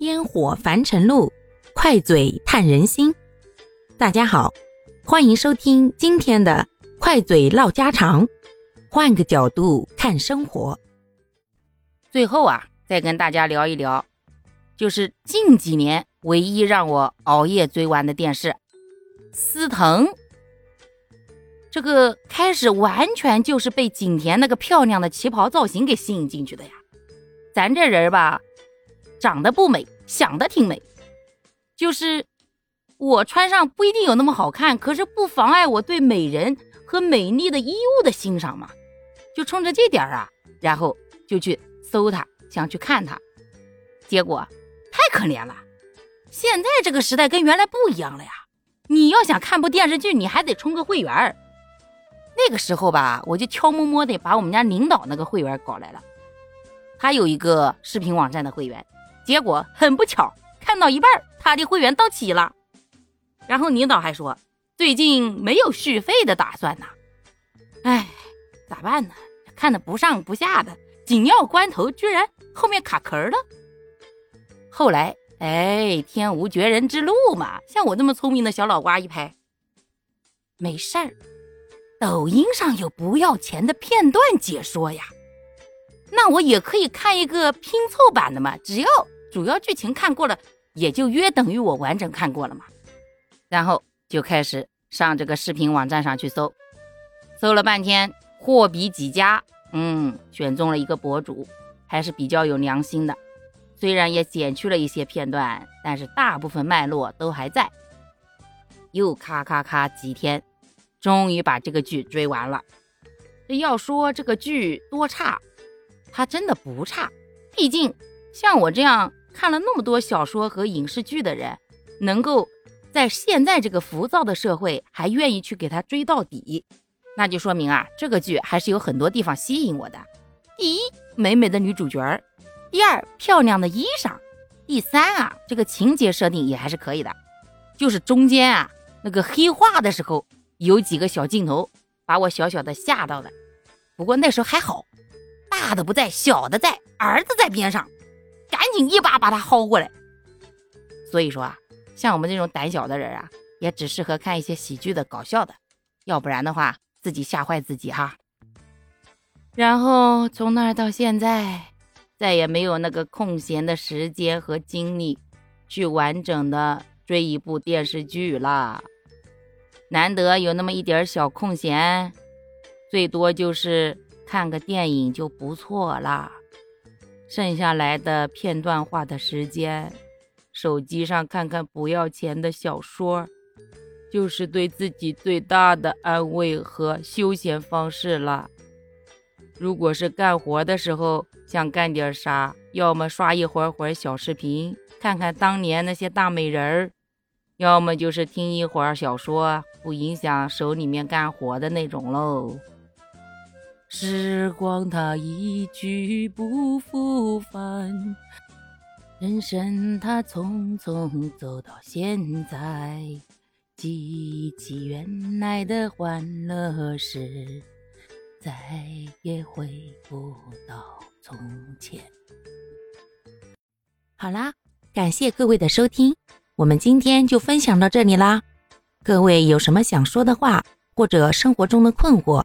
烟火凡尘路，快嘴探人心。大家好，欢迎收听今天的快嘴唠家常，换个角度看生活。最后啊，再跟大家聊一聊，就是近几年唯一让我熬夜追完的电视《司藤》。这个开始完全就是被景甜那个漂亮的旗袍造型给吸引进去的呀。咱这人吧。长得不美，想的挺美，就是我穿上不一定有那么好看，可是不妨碍我对美人和美丽的衣物的欣赏嘛。就冲着这点儿啊，然后就去搜它，想去看它，结果太可怜了。现在这个时代跟原来不一样了呀，你要想看部电视剧，你还得充个会员。那个时候吧，我就悄摸摸的把我们家领导那个会员搞来了，他有一个视频网站的会员。结果很不巧，看到一半，他的会员到期了。然后领导还说，最近没有续费的打算呢。哎，咋办呢？看的不上不下的，紧要关头居然后面卡壳了。后来，哎，天无绝人之路嘛，像我这么聪明的小脑瓜一拍，没事儿，抖音上有不要钱的片段解说呀。那我也可以看一个拼凑版的嘛，只要。主要剧情看过了，也就约等于我完整看过了嘛。然后就开始上这个视频网站上去搜，搜了半天，货比几家，嗯，选中了一个博主，还是比较有良心的。虽然也剪去了一些片段，但是大部分脉络都还在。又咔咔咔几天，终于把这个剧追完了。这要说这个剧多差，他真的不差，毕竟像我这样。看了那么多小说和影视剧的人，能够在现在这个浮躁的社会还愿意去给他追到底，那就说明啊，这个剧还是有很多地方吸引我的。第一，美美的女主角；第二，漂亮的衣裳；第三啊，这个情节设定也还是可以的。就是中间啊，那个黑化的时候，有几个小镜头把我小小的吓到了。不过那时候还好，大的不在，小的在，儿子在边上。赶紧一把把他薅过来。所以说啊，像我们这种胆小的人啊，也只适合看一些喜剧的、搞笑的，要不然的话自己吓坏自己哈。然后从那儿到现在，再也没有那个空闲的时间和精力去完整的追一部电视剧了。难得有那么一点小空闲，最多就是看个电影就不错了。剩下来的片段化的时间，手机上看看不要钱的小说，就是对自己最大的安慰和休闲方式了。如果是干活的时候想干点啥，要么刷一会儿会儿小视频，看看当年那些大美人儿，要么就是听一会儿小说，不影响手里面干活的那种喽。时光它一去不复返，人生它匆匆走到现在，记起原来的欢乐时，再也回不到从前。好啦，感谢各位的收听，我们今天就分享到这里啦。各位有什么想说的话，或者生活中的困惑？